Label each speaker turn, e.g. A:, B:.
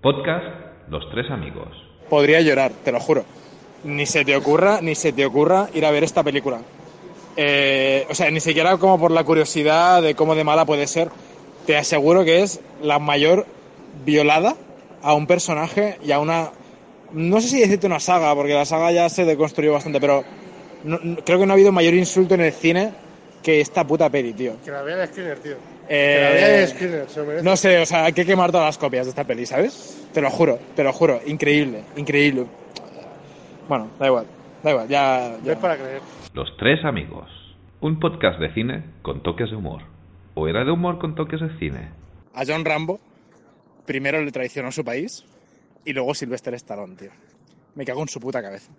A: Podcast Los Tres Amigos.
B: Podría llorar, te lo juro. Ni se te ocurra, ni se te ocurra ir a ver esta película. Eh, o sea, ni siquiera como por la curiosidad de cómo de mala puede ser. Te aseguro que es la mayor violada a un personaje y a una... No sé si decirte una saga, porque la saga ya se deconstruyó bastante, pero creo que no ha habido mayor insulto en el cine que esta puta peli, tío.
C: Que la vea de Skinner, tío.
B: Eh,
C: que la vea de Skinner, se lo merece.
B: No sé, o sea, hay que quemar todas las copias de esta peli, ¿sabes? Te lo juro, te lo juro. Increíble, increíble. Bueno, da igual, da igual, ya...
C: No
B: ya.
C: es para creer.
A: Los Tres Amigos. Un podcast de cine con toques de humor. ¿O era de humor con toques de cine?
B: A John Rambo, primero le traicionó su país y luego Sylvester Stallone, tío. Me cago en su puta cabeza.